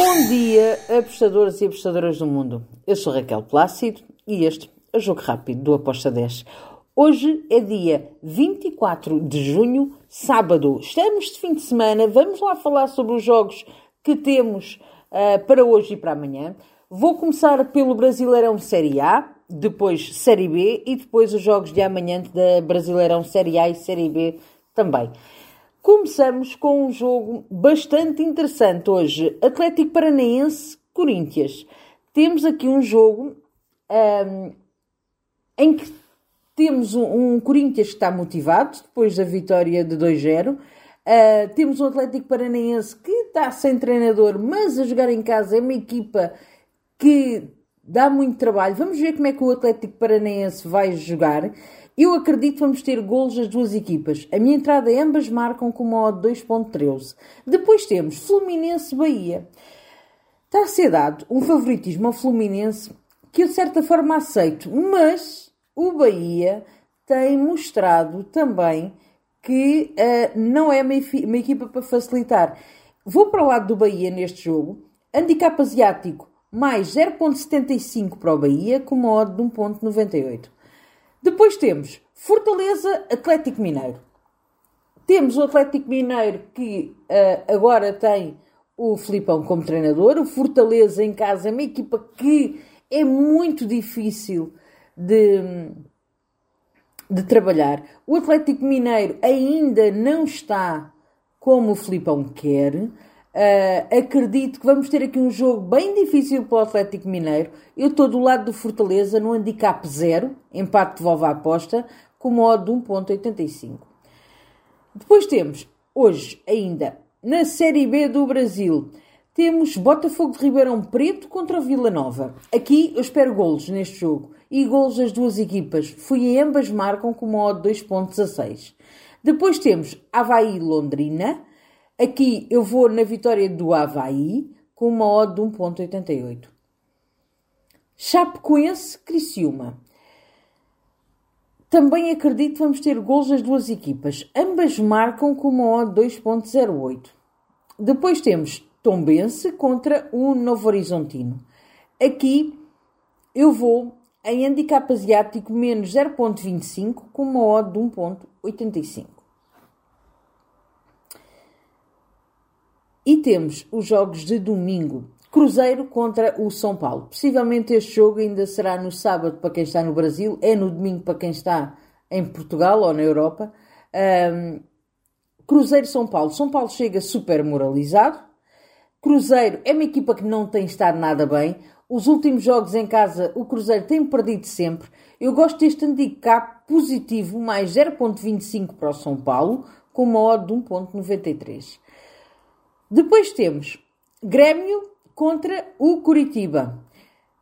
Bom dia, apostadores e apostadoras do mundo. Eu sou Raquel Plácido e este é o Jogo Rápido do Aposta 10. Hoje é dia 24 de junho, sábado. Estamos de fim de semana. Vamos lá falar sobre os jogos que temos uh, para hoje e para amanhã. Vou começar pelo Brasileirão Série A, depois Série B e depois os jogos de amanhã da Brasileirão Série A e Série B também. Começamos com um jogo bastante interessante hoje. Atlético Paranaense, Corinthians. Temos aqui um jogo um, em que temos um, um, Corinthians que está motivado depois da vitória de 2-0. Uh, temos um Atlético Paranaense que está sem treinador, mas a jogar em casa é uma equipa que dá muito trabalho. Vamos ver como é que o Atlético Paranaense vai jogar. Eu acredito que vamos ter golos das duas equipas. A minha entrada ambas marcam com uma odd 2.13. Depois temos Fluminense-Bahia. Está a ser dado um favoritismo ao Fluminense que eu de certa forma aceito, mas o Bahia tem mostrado também que uh, não é uma, uma equipa para facilitar. Vou para o lado do Bahia neste jogo. Handicap asiático mais 0.75 para o Bahia com uma odd de 1.98. Depois temos Fortaleza Atlético Mineiro. Temos o Atlético Mineiro que uh, agora tem o Filipão como treinador. O Fortaleza em casa é uma equipa que é muito difícil de, de trabalhar. O Atlético Mineiro ainda não está como o Filipão quer. Uh, acredito que vamos ter aqui um jogo bem difícil para o Atlético Mineiro. Eu estou do lado do Fortaleza no handicap 0, empate de volva à aposta, com modo de 1.85. Depois temos, hoje ainda, na Série B do Brasil, temos Botafogo de Ribeirão Preto contra o Vila Nova. Aqui eu espero golos neste jogo. E golos das duas equipas. Fui e ambas marcam com modo 2.16. Depois temos Havaí Londrina Aqui eu vou na vitória do Havaí com uma odd de 1.88. Chapecoense, Criciúma. Também acredito que vamos ter gols das duas equipas. Ambas marcam com uma odd 2.08. Depois temos Tombense contra o Novo Horizontino. Aqui eu vou em handicap asiático menos 0.25 com uma odd de 1.85. E temos os jogos de domingo. Cruzeiro contra o São Paulo. Possivelmente este jogo ainda será no sábado para quem está no Brasil, é no domingo para quem está em Portugal ou na Europa. Um, Cruzeiro São Paulo. São Paulo chega super moralizado. Cruzeiro é uma equipa que não tem estado nada bem. Os últimos jogos em casa, o Cruzeiro tem perdido sempre. Eu gosto deste handicap positivo, mais 0.25 para o São Paulo, com uma odd de 1.93. Depois temos Grêmio contra o Curitiba.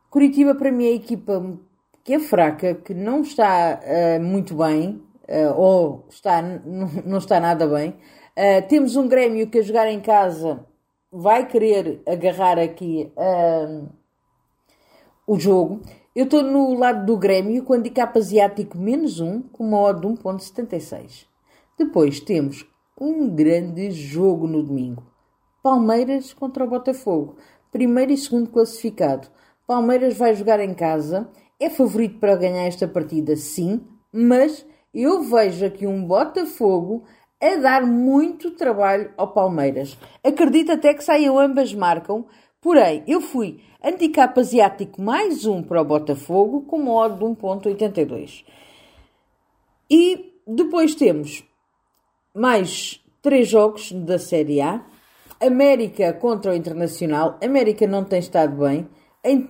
Curitiba para mim é a equipa que é fraca, que não está uh, muito bem, uh, ou está, não está nada bem. Uh, temos um Grêmio que a jogar em casa vai querer agarrar aqui o jogo. Eu estou no lado do Grêmio com handicap asiático menos 1, com uma odd de 1.76. Depois temos um grande jogo no domingo. Palmeiras contra o Botafogo. Primeiro e segundo classificado. Palmeiras vai jogar em casa. É favorito para ganhar esta partida, sim, mas eu vejo aqui um Botafogo a dar muito trabalho ao Palmeiras. Acredito até que saiam ambas marcam, porém eu fui handicap asiático mais um para o Botafogo com modo de 1.82. E depois temos mais três jogos da Série A. América contra o Internacional. América não tem estado bem.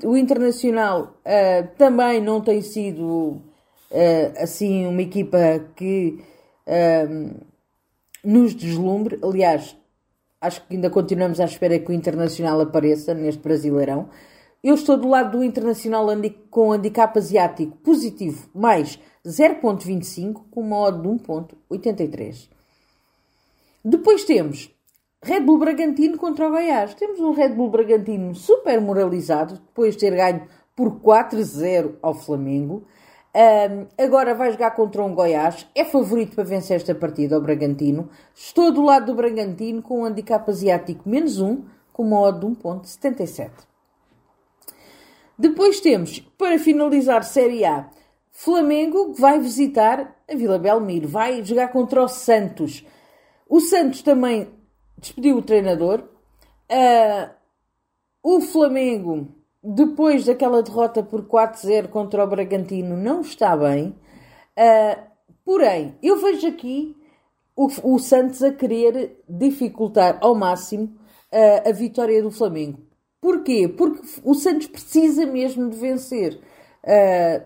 O Internacional uh, também não tem sido uh, assim uma equipa que uh, nos deslumbre. Aliás, acho que ainda continuamos à espera que o Internacional apareça neste Brasileirão. Eu estou do lado do Internacional com handicap asiático positivo mais 0.25 com uma odd de 1.83. Depois temos Red Bull Bragantino contra o Goiás. Temos um Red Bull Bragantino super moralizado, depois de ter ganho por 4-0 ao Flamengo. Um, agora vai jogar contra um Goiás. É favorito para vencer esta partida, o Bragantino. Estou do lado do Bragantino com um handicap asiático menos 1, com uma odd de 1.77. Depois temos, para finalizar Série A, Flamengo vai visitar a Vila Belmiro, vai jogar contra o Santos. O Santos também despediu o treinador. Uh, o Flamengo, depois daquela derrota por 4-0 contra o Bragantino, não está bem. Uh, porém, eu vejo aqui o, o, Santos a querer dificultar ao máximo uh, a vitória do Flamengo. Porquê? Porque o Santos precisa mesmo de vencer.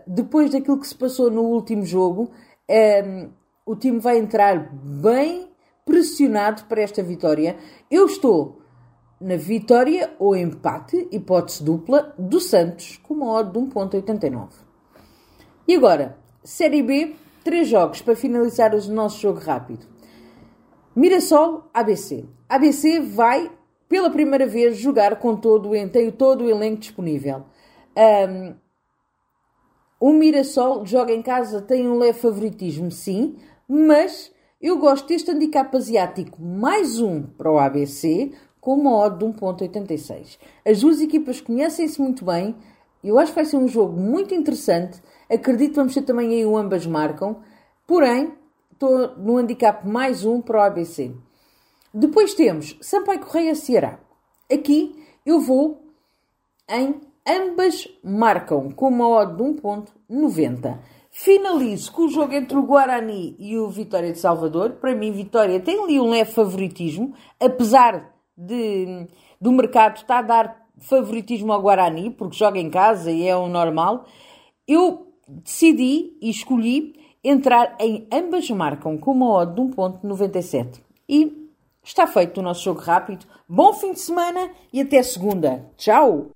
Depois daquilo que se passou no último jogo, um, o time vai entrar bem pressionado para esta vitória. Eu estou na vitória ou empate, hipótese dupla, do Santos, com uma odd de 1.89. E agora, Série B, três jogos para finalizar o nosso jogo rápido. Mirassol, ABC. ABC vai, pela primeira vez, jogar com todo, tem todo o elenco disponível. Um, o Mirassol joga em casa, tem um leve favoritismo, sim, mas eu gosto deste handicap asiático mais um para o ABC, com uma odd de 1.86. As duas equipas conhecem-se muito bem, eu acho que vai ser um jogo muito interessante, acredito que vamos ter também aí o ambas marcam, porém, estou no handicap mais um para o ABC. Depois temos Sampaio Correia Ceará. Aqui eu vou em Ambas marcam com uma odd de 1.90. Finalizo com o jogo entre o Guarani e o Vitória de Salvador. Para mim, Vitória tem ali um leve favoritismo, apesar de, do mercado estar a dar favoritismo ao Guarani, porque joga em casa e é o normal. Eu decidi e escolhi entrar em ambas marcam com uma odd de 1.97. E está feito o nosso jogo rápido. Bom fim de semana e até segunda. Tchau!